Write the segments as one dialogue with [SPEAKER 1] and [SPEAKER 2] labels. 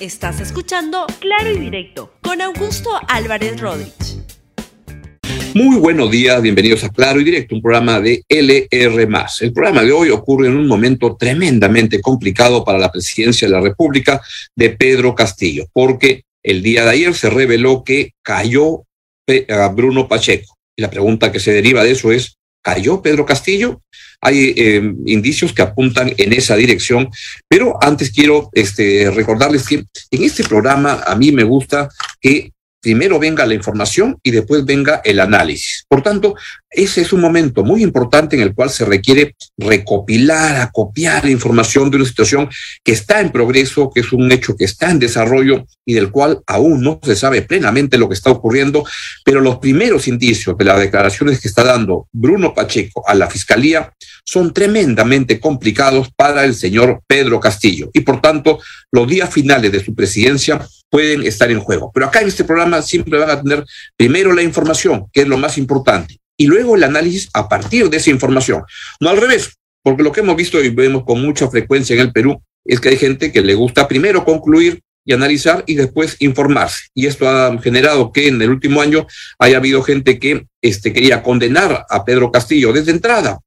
[SPEAKER 1] Estás escuchando Claro y Directo con Augusto Álvarez Rodríguez.
[SPEAKER 2] Muy buenos días, bienvenidos a Claro y Directo, un programa de LR. El programa de hoy ocurre en un momento tremendamente complicado para la presidencia de la República de Pedro Castillo, porque el día de ayer se reveló que cayó a Bruno Pacheco. Y la pregunta que se deriva de eso es, ¿cayó Pedro Castillo? Hay eh, indicios que apuntan en esa dirección, pero antes quiero este, recordarles que en este programa a mí me gusta que primero venga la información y después venga el análisis. Por tanto, ese es un momento muy importante en el cual se requiere recopilar, acopiar información de una situación que está en progreso, que es un hecho que está en desarrollo y del cual aún no se sabe plenamente lo que está ocurriendo, pero los primeros indicios de las declaraciones que está dando Bruno Pacheco a la Fiscalía son tremendamente complicados para el señor Pedro Castillo y por tanto los días finales de su presidencia pueden estar en juego. Pero acá en este programa siempre van a tener primero la información, que es lo más importante, y luego el análisis a partir de esa información. No al revés, porque lo que hemos visto y vemos con mucha frecuencia en el Perú es que hay gente que le gusta primero concluir y analizar y después informarse. Y esto ha generado que en el último año haya habido gente que este, quería condenar a Pedro Castillo desde entrada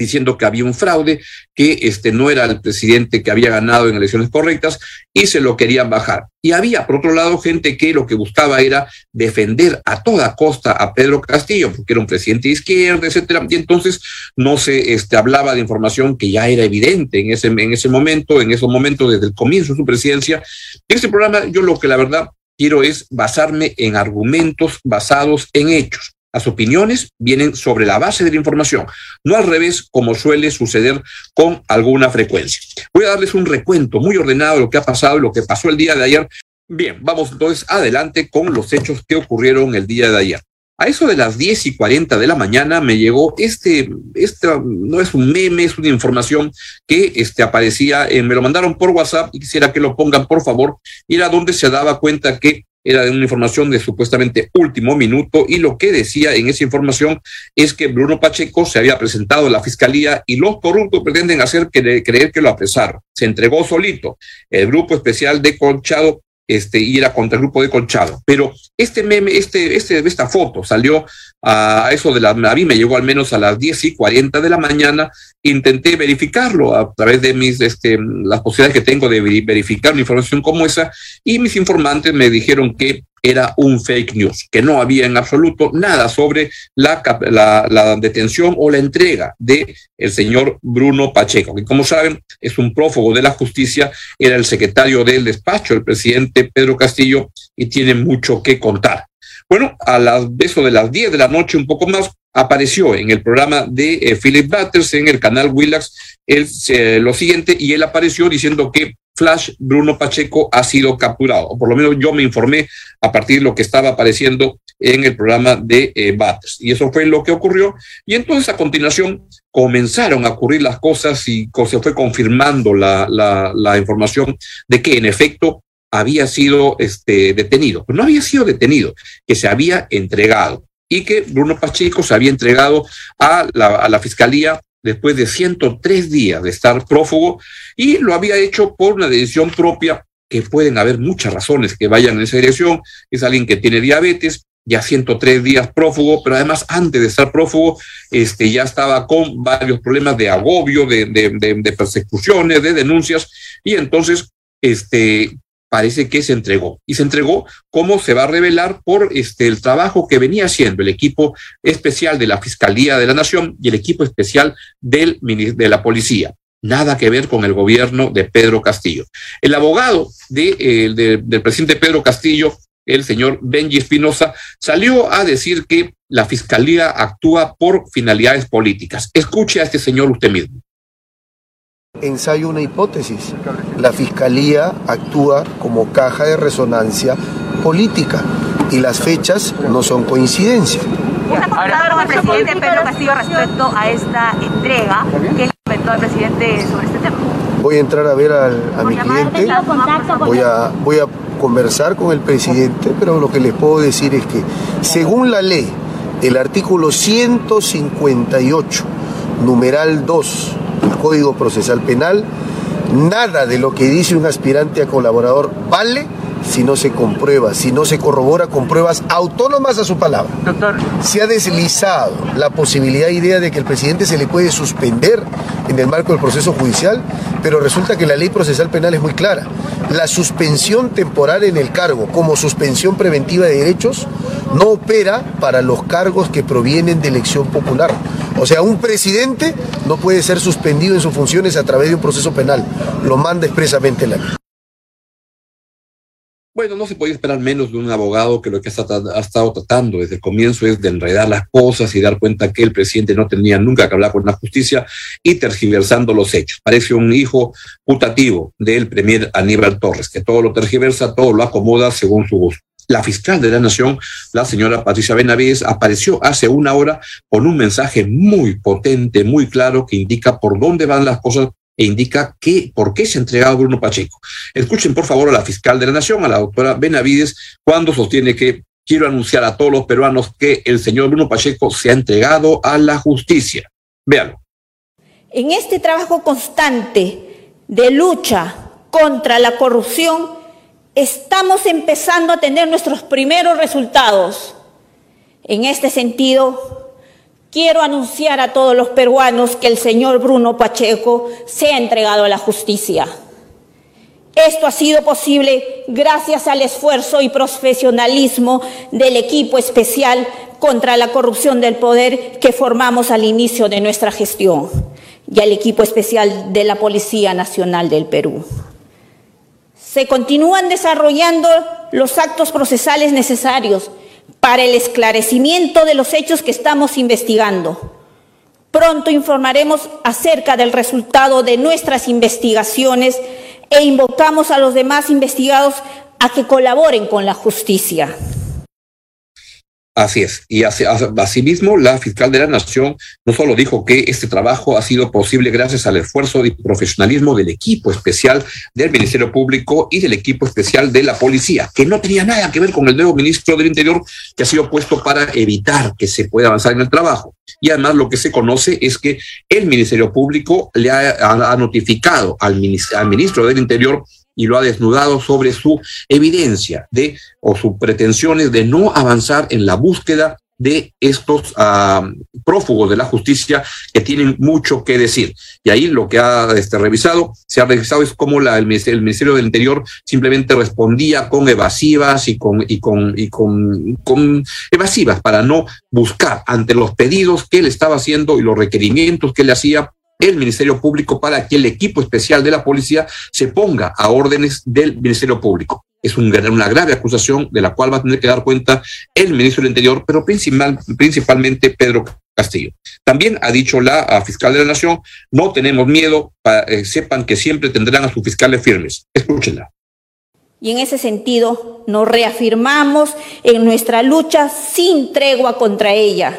[SPEAKER 2] diciendo que había un fraude, que este no era el presidente que había ganado en elecciones correctas y se lo querían bajar. Y había, por otro lado, gente que lo que buscaba era defender a toda costa a Pedro Castillo, porque era un presidente de izquierda, etcétera. Y entonces no se este, hablaba de información que ya era evidente en ese, en ese momento, en esos momentos, desde el comienzo de su presidencia. En este programa, yo lo que la verdad quiero es basarme en argumentos basados en hechos. Las opiniones vienen sobre la base de la información, no al revés como suele suceder con alguna frecuencia. Voy a darles un recuento muy ordenado de lo que ha pasado y lo que pasó el día de ayer. Bien, vamos entonces adelante con los hechos que ocurrieron el día de ayer. A eso de las 10 y 40 de la mañana me llegó este, esta no es un meme, es una información que este, aparecía, me lo mandaron por WhatsApp y quisiera que lo pongan por favor, y era donde se daba cuenta que era de una información de supuestamente último minuto y lo que decía en esa información es que Bruno Pacheco se había presentado a la fiscalía y los corruptos pretenden hacer creer que lo apresaron. Se entregó solito. El grupo especial de Conchado este, y era contra el grupo de Colchado. Pero este meme, este, este, esta foto salió a eso de la, a mí me llegó al menos a las 10 y 40 de la mañana, intenté verificarlo a través de mis, este, las posibilidades que tengo de verificar una información como esa, y mis informantes me dijeron que era un fake news, que no había en absoluto nada sobre la, la, detención o la entrega de el señor Bruno Pacheco, que como saben es un prófugo de la justicia, era el secretario del despacho del presidente Pedro Castillo y tiene mucho que contar. Bueno, a las, eso de las 10 de la noche, un poco más, apareció en el programa de eh, Philip Butters en el canal Willax el, lo siguiente y él apareció diciendo que Flash Bruno Pacheco ha sido capturado, o por lo menos yo me informé a partir de lo que estaba apareciendo en el programa de eh, Butters. Y eso fue lo que ocurrió. Y entonces a continuación comenzaron a ocurrir las cosas y se fue confirmando la, la, la información de que en efecto había sido este, detenido. no había sido detenido, que se había entregado y que Bruno Pacheco se había entregado a la, a la fiscalía después de 103 días de estar prófugo y lo había hecho por una decisión propia que pueden haber muchas razones que vayan en esa dirección. Es alguien que tiene diabetes, ya 103 días prófugo, pero además antes de estar prófugo, este, ya estaba con varios problemas de agobio, de, de, de, de persecuciones, de denuncias, y entonces este, parece que se entregó. Y se entregó como se va a revelar por este, el trabajo que venía haciendo el equipo especial de la Fiscalía de la Nación y el equipo especial del, de la Policía. Nada que ver con el gobierno de Pedro Castillo. El abogado de, del presidente Pedro Castillo, el señor Benji Espinosa, salió a decir que la Fiscalía actúa por finalidades políticas. Escuche a este señor usted mismo
[SPEAKER 3] ensayo una hipótesis. La Fiscalía actúa como caja de resonancia política y las fechas no son coincidencia.
[SPEAKER 4] Consulta al presidente Pedro Castillo respecto a esta entrega que comentó el presidente sobre este tema.
[SPEAKER 3] Voy a entrar a ver a mi cliente, voy a, voy a conversar con el presidente, pero lo que les puedo decir es que según la ley, el artículo 158, numeral 2, Código Procesal Penal, Nada de lo que dice un aspirante a colaborador vale si no se comprueba, si no se corrobora con pruebas autónomas a su palabra. Doctor. Se ha deslizado la posibilidad, idea de que el presidente se le puede suspender en el marco del proceso judicial, pero resulta que la ley procesal penal es muy clara. La suspensión temporal en el cargo como suspensión preventiva de derechos no opera para los cargos que provienen de elección popular. O sea, un presidente no puede ser suspendido en sus funciones a través de un proceso penal. Lo manda expresamente la ley.
[SPEAKER 2] Bueno, no se podía esperar menos de un abogado que lo que ha estado tratando desde el comienzo es de enredar las cosas y dar cuenta que el presidente no tenía nunca que hablar con la justicia y tergiversando los hechos. Parece un hijo putativo del premier Aníbal Torres, que todo lo tergiversa, todo lo acomoda según su gusto. La fiscal de la Nación, la señora Patricia Benavides, apareció hace una hora con un mensaje muy potente, muy claro, que indica por dónde van las cosas e indica que, por qué se ha entregado Bruno Pacheco. Escuchen, por favor, a la fiscal de la Nación, a la doctora Benavides, cuando sostiene que quiero anunciar a todos los peruanos que el señor Bruno Pacheco se ha entregado a la justicia. Véanlo.
[SPEAKER 5] En este trabajo constante de lucha contra la corrupción, estamos empezando a tener nuestros primeros resultados. En este sentido, Quiero anunciar a todos los peruanos que el señor Bruno Pacheco se ha entregado a la justicia. Esto ha sido posible gracias al esfuerzo y profesionalismo del equipo especial contra la corrupción del poder que formamos al inicio de nuestra gestión y al equipo especial de la Policía Nacional del Perú. Se continúan desarrollando los actos procesales necesarios para el esclarecimiento de los hechos que estamos investigando. Pronto informaremos acerca del resultado de nuestras investigaciones e invocamos a los demás investigados a que colaboren con la justicia.
[SPEAKER 2] Así es. Y asimismo, la fiscal de la Nación no solo dijo que este trabajo ha sido posible gracias al esfuerzo y profesionalismo del equipo especial del Ministerio Público y del equipo especial de la Policía, que no tenía nada que ver con el nuevo ministro del Interior que ha sido puesto para evitar que se pueda avanzar en el trabajo. Y además lo que se conoce es que el Ministerio Público le ha, notificado al ministro del Interior y lo ha desnudado sobre su evidencia de o sus pretensiones de no avanzar en la búsqueda de estos uh, prófugos de la justicia que tienen mucho que decir. Y ahí lo que ha este, revisado, se ha revisado es cómo la, el, Ministerio, el, Ministerio, del Interior simplemente respondía con evasivas y con, y con, y con, con evasivas para no buscar ante los pedidos que él estaba haciendo y los requerimientos que él hacía el Ministerio Público para que el equipo especial de la policía se ponga a órdenes del Ministerio Público. Es una grave acusación de la cual va a tener que dar cuenta el ministro del Interior, pero principal, principalmente Pedro Castillo. También ha dicho la fiscal de la Nación, no tenemos miedo, eh, sepan que siempre tendrán a sus fiscales firmes. Escúchenla.
[SPEAKER 5] Y en ese sentido nos reafirmamos en nuestra lucha sin tregua contra ella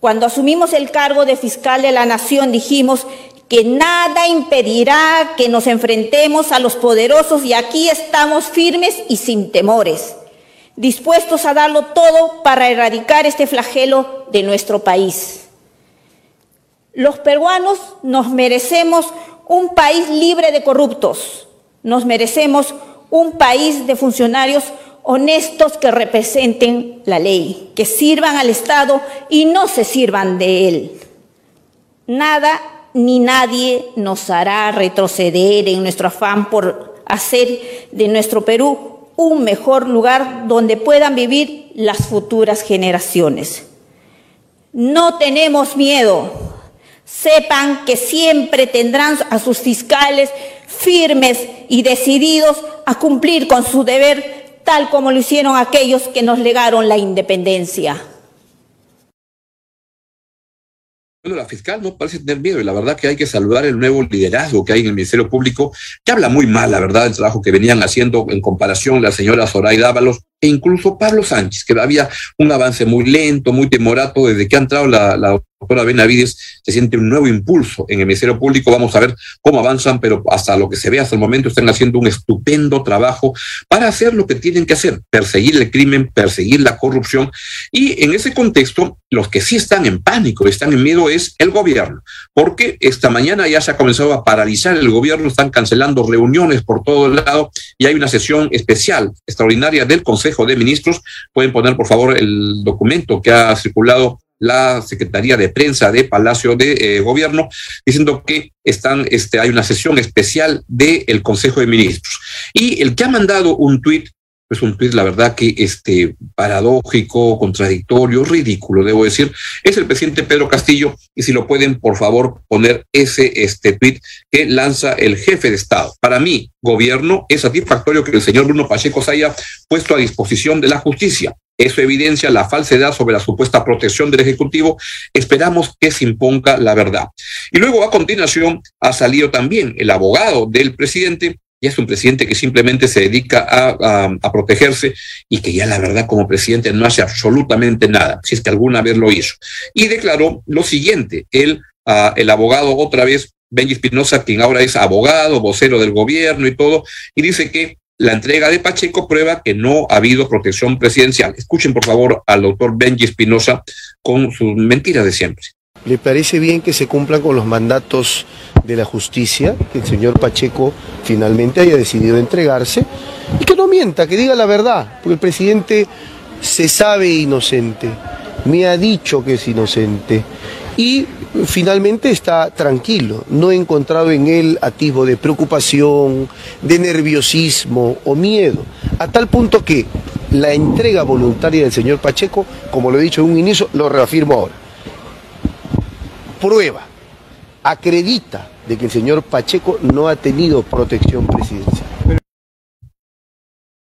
[SPEAKER 5] cuando asumimos el cargo de fiscal de la nación dijimos que nada impedirá que nos enfrentemos a los poderosos y aquí estamos firmes y sin temores, dispuestos a darlo todo para erradicar este flagelo de nuestro país. Los peruanos nos merecemos un país libre de corruptos, nos merecemos un país de funcionarios honestos que representen la ley, que sirvan al Estado y no se sirvan de él. Nada ni nadie nos hará retroceder en nuestro afán por hacer de nuestro Perú un mejor lugar donde puedan vivir las futuras generaciones. No tenemos miedo. Sepan que siempre tendrán a sus fiscales firmes y decididos a cumplir con su deber tal como lo hicieron aquellos que nos legaron la independencia.
[SPEAKER 2] Bueno, la fiscal no parece tener miedo y la verdad que hay que saludar el nuevo liderazgo que hay en el Ministerio Público, que habla muy mal, la verdad, del trabajo que venían haciendo en comparación la señora Zoraida Ábalos e incluso Pablo Sánchez, que había un avance muy lento, muy timorato desde que ha entrado la doctora Benavides, se siente un nuevo impulso en el Ministerio Público. Vamos a ver cómo avanzan, pero hasta lo que se ve hasta el momento están haciendo un estupendo trabajo para hacer lo que tienen que hacer, perseguir el crimen, perseguir la corrupción. Y en ese contexto, los que sí están en pánico, están en miedo, es el gobierno, porque esta mañana ya se ha comenzado a paralizar el gobierno, están cancelando reuniones por todo el lado y hay una sesión especial, extraordinaria del Consejo de Ministros. Pueden poner, por favor, el documento que ha circulado la Secretaría de Prensa de Palacio de eh, Gobierno, diciendo que están, este, hay una sesión especial del Consejo de Ministros. Y el que ha mandado un tuit, es un tuit, la verdad, que este, paradójico, contradictorio, ridículo, debo decir, es el presidente Pedro Castillo. Y si lo pueden, por favor, poner ese este, tuit que lanza el jefe de Estado. Para mí, gobierno, es satisfactorio que el señor Bruno Pacheco se haya puesto a disposición de la justicia eso evidencia la falsedad sobre la supuesta protección del Ejecutivo. Esperamos que se imponga la verdad. Y luego, a continuación, ha salido también el abogado del presidente, y es un presidente que simplemente se dedica a, protegerse y que ya la verdad como presidente no hace absolutamente nada, si es que alguna vez lo hizo. Y declaró lo siguiente, él, ah, el abogado otra vez, Benji Espinosa, quien ahora es abogado, vocero del gobierno y todo, y dice que la entrega de Pacheco prueba que no ha habido protección presidencial. Escuchen, por favor, al doctor Benji Espinosa con sus mentiras de siempre.
[SPEAKER 3] ¿Le parece bien que se cumplan con los mandatos de la justicia, que el señor Pacheco finalmente haya decidido entregarse y que no mienta, que diga la verdad? Porque el presidente se sabe inocente, me ha dicho que es inocente y finalmente está tranquilo. No he encontrado en él atisbo de preocupación, de nerviosismo o miedo, a tal punto que la entrega voluntaria del señor Pacheco, como lo he dicho en un inicio, lo reafirmo ahora. Prueba, acredita de que el señor Pacheco no ha tenido protección presidencial.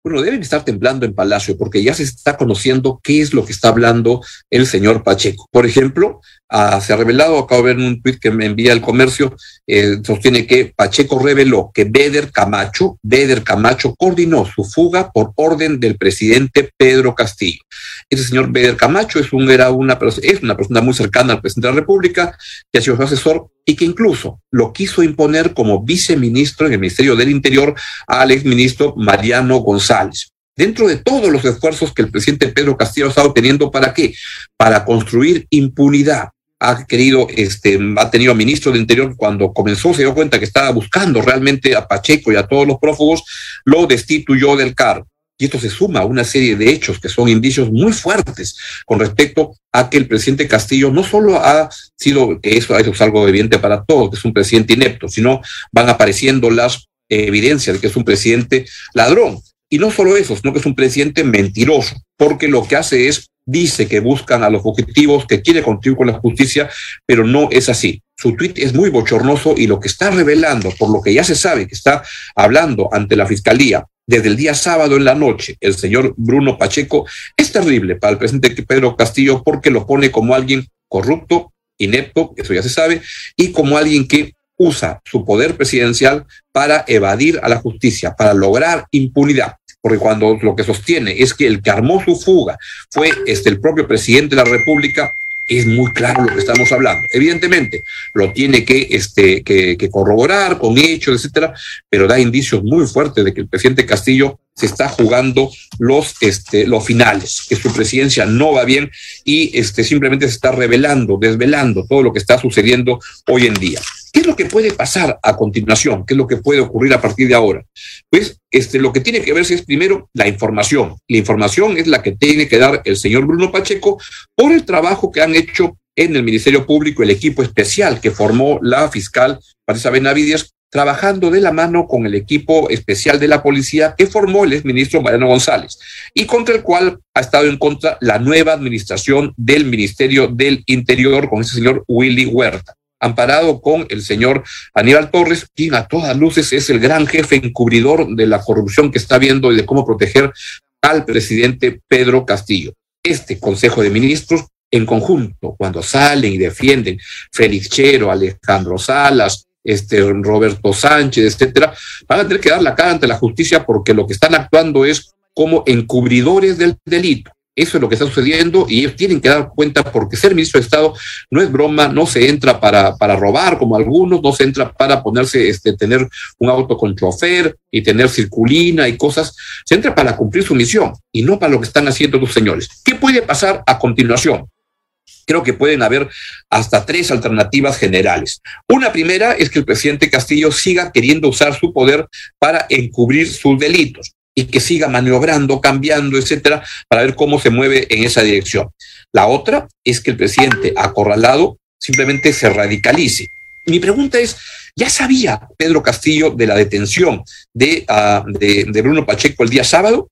[SPEAKER 2] Bueno, deben estar temblando en Palacio porque ya se está conociendo qué es lo que está hablando el señor Pacheco. Por ejemplo, Se ha revelado, acabo de ver un tuit que me envía el comercio, eh, sostiene que Pacheco reveló que Beder Camacho, Beder Camacho coordinó su fuga por orden del presidente Pedro Castillo. Ese señor Beder Camacho es, un, era una, es una persona muy cercana al presidente de la República, que ha sido su asesor y que incluso lo quiso imponer como viceministro en el Ministerio del Interior al exministro Mariano González dentro de todos los esfuerzos que el presidente Pedro Castillo ha estado teniendo, ¿para qué? Para construir impunidad, ha querido, este, ha tenido ministro de Interior cuando comenzó, se dio cuenta que estaba buscando realmente a Pacheco y a todos los prófugos, lo destituyó del cargo. Y esto se suma a una serie de hechos que son indicios muy fuertes con respecto a que el presidente Castillo no solo ha sido, que eso, eso es algo evidente para todos, que es un presidente inepto, sino van apareciendo las evidencias de que es un presidente ladrón. Y no solo eso, sino que es un presidente mentiroso, porque lo que hace es dice que buscan a los objetivos, que quiere contribuir con la justicia, pero no es así. Su tuit es muy bochornoso y lo que está revelando, por lo que ya se sabe que está hablando ante la fiscalía desde el día sábado en la noche, el señor Bruno Pacheco, es terrible para el presidente Pedro Castillo porque lo pone como alguien corrupto, inepto, eso ya se sabe, y como alguien que usa su poder presidencial para evadir a la justicia, para lograr impunidad porque cuando lo que sostiene es que el que armó su fuga fue este, el propio presidente de la República, es muy claro lo que estamos hablando. Evidentemente, lo tiene que, este, que, corroborar con hechos, etcétera, pero da indicios muy fuertes de que el presidente Castillo se está jugando los, este, los finales, que su presidencia no va bien y este, simplemente se está revelando, desvelando todo lo que está sucediendo hoy en día. ¿Qué es lo que puede pasar a continuación? ¿Qué es lo que puede ocurrir a partir de ahora? Pues este, lo que tiene que verse es primero la información. La información es la que tiene que dar el señor Bruno Pacheco por el trabajo que han hecho en el Ministerio Público, el equipo especial que formó la fiscal Patricia Benavides, trabajando de la mano con el equipo especial de la policía que formó el exministro Mariano González y contra el cual ha estado en contra la nueva administración del Ministerio del Interior con ese señor Willy Huerta amparado con el señor Aníbal Torres, quien a todas luces es el gran jefe encubridor de la corrupción que está viendo y de cómo proteger al presidente Pedro Castillo. Este Consejo de Ministros, en conjunto, cuando salen y defienden Félix Chero, Alejandro Salas, este Roberto Sánchez, etcétera, van a tener que dar la cara ante la justicia porque lo que están actuando es como encubridores del delito Eso es lo que está sucediendo y ellos tienen que dar cuenta porque ser ministro de Estado no es broma, no se entra para, para robar como algunos, no se entra para ponerse, este, tener un auto con chofer y tener circulina y cosas, se entra para cumplir su misión y no para lo que están haciendo los señores. ¿Qué puede pasar a continuación? creo que pueden haber hasta tres alternativas generales. Una primera es que el presidente Castillo siga queriendo usar su poder para encubrir sus delitos y que siga maniobrando, cambiando, etcétera, para ver cómo se mueve en esa dirección. La otra es que el presidente acorralado simplemente se radicalice. Mi pregunta es, ¿ya sabía Pedro Castillo de la detención de, ah, de, de Bruno Pacheco el día sábado?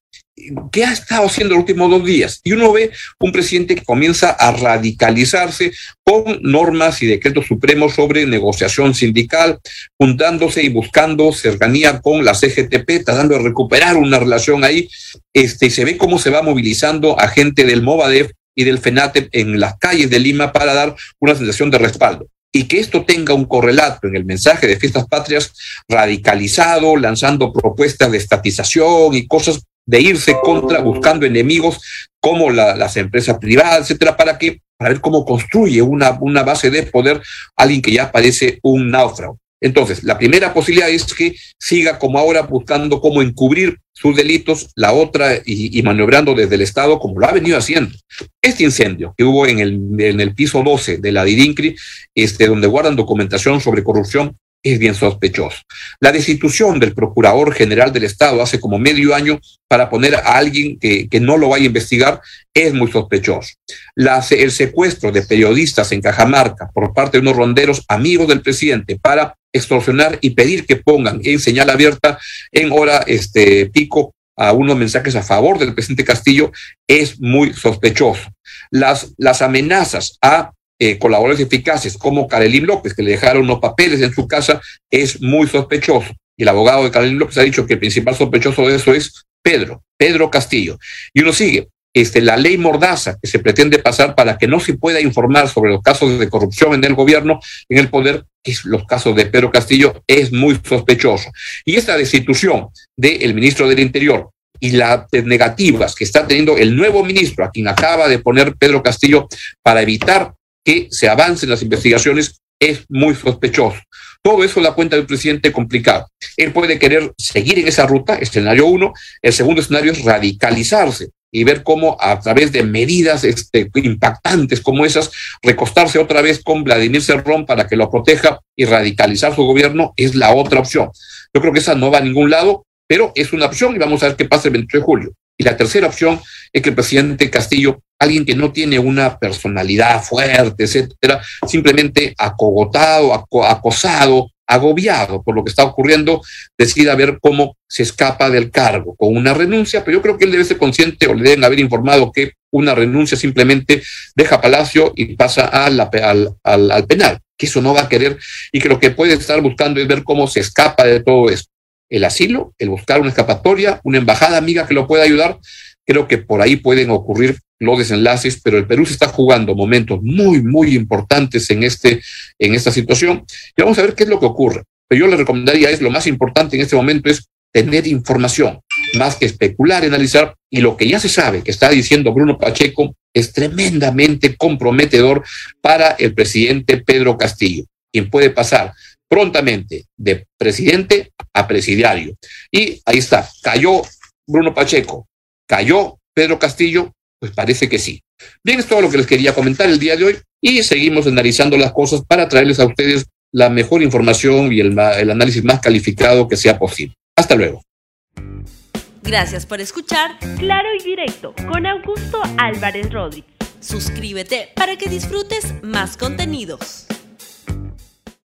[SPEAKER 2] ¿Qué ha estado haciendo los últimos dos días? Y uno ve un presidente que comienza a radicalizarse con normas y decretos supremos sobre negociación sindical, juntándose y buscando cercanía con la CGTP, tratando de recuperar una relación ahí, este, se ve cómo se va movilizando a gente del Movadef y del FENATE en las calles de Lima para dar una sensación de respaldo y que esto tenga un correlato en el mensaje de fiestas patrias radicalizado, lanzando propuestas de estatización y cosas de irse contra, buscando enemigos como las empresas privadas, etcétera, para que para ver cómo construye una, una base de poder alguien que ya parece un náufrago. Entonces, la primera posibilidad es que siga como ahora buscando cómo encubrir sus delitos, la otra y, y, maniobrando desde el Estado como lo ha venido haciendo. Este incendio que hubo en el, en el piso 12 de la DIRINCRI, este, donde guardan documentación sobre corrupción, es bien sospechoso. La destitución del Procurador General del Estado hace como medio año para poner a alguien que, que no lo vaya a investigar es muy sospechoso. El secuestro de periodistas en Cajamarca por parte de unos ronderos amigos del presidente para extorsionar y pedir que pongan en señal abierta en hora este, pico a unos mensajes a favor del presidente Castillo es muy sospechoso. Las, las amenazas a eh, colaboradores eficaces como Karelín López, que le dejaron unos papeles en su casa, es muy sospechoso. Y el abogado de Karelín López ha dicho que el principal sospechoso de eso es Pedro, Pedro Castillo. Y uno sigue, este, la ley Mordaza que se pretende pasar para que no se pueda informar sobre los casos de corrupción en el gobierno, en el poder, que es los casos de Pedro Castillo, es muy sospechoso. Y esta destitución del ministro del Interior y las negativas que está teniendo el nuevo ministro, a quien acaba de poner Pedro Castillo, para evitar que se avancen las investigaciones es muy sospechoso. Todo eso la cuenta del presidente complicado. Él puede querer seguir en esa ruta, escenario uno. El segundo escenario es radicalizarse y ver cómo a través de medidas este, impactantes como esas, recostarse otra vez con Vladimir Cerrón para que lo proteja y radicalizar su gobierno es la otra opción. Yo creo que esa no va a ningún lado, pero es una opción y vamos a ver qué pasa el 28 de julio. Y la tercera opción es que el presidente Castillo, alguien que no tiene una personalidad fuerte, etcétera, simplemente acogotado, acosado, agobiado por lo que está ocurriendo, decida ver cómo se escapa del cargo con una renuncia, pero yo creo que él debe ser consciente o le deben haber informado que una renuncia simplemente deja Palacio y pasa al, al, al penal, que eso no va a querer y que lo que puede estar buscando es ver cómo se escapa de todo esto el asilo, el buscar una escapatoria, una embajada amiga que lo pueda ayudar. Creo que por ahí pueden ocurrir los desenlaces, pero el Perú se está jugando momentos muy, muy importantes en, este, en esta situación. Y vamos a ver qué es lo que ocurre. Pero yo le recomendaría es lo más importante en este momento es tener información, más que especular analizar. Y lo que ya se sabe que está diciendo Bruno Pacheco es tremendamente comprometedor para el presidente Pedro Castillo, quien puede pasar prontamente de presidente a presidiario. Y ahí está, cayó Bruno Pacheco, cayó Pedro Castillo, pues parece que sí. Bien, es todo lo que les quería comentar el día de hoy y seguimos analizando las cosas para traerles a ustedes la mejor información y el, el análisis más calificado que sea posible. Hasta luego.
[SPEAKER 1] Gracias por escuchar Claro y Directo con Augusto Álvarez Rodríguez. Suscríbete para que disfrutes más contenidos.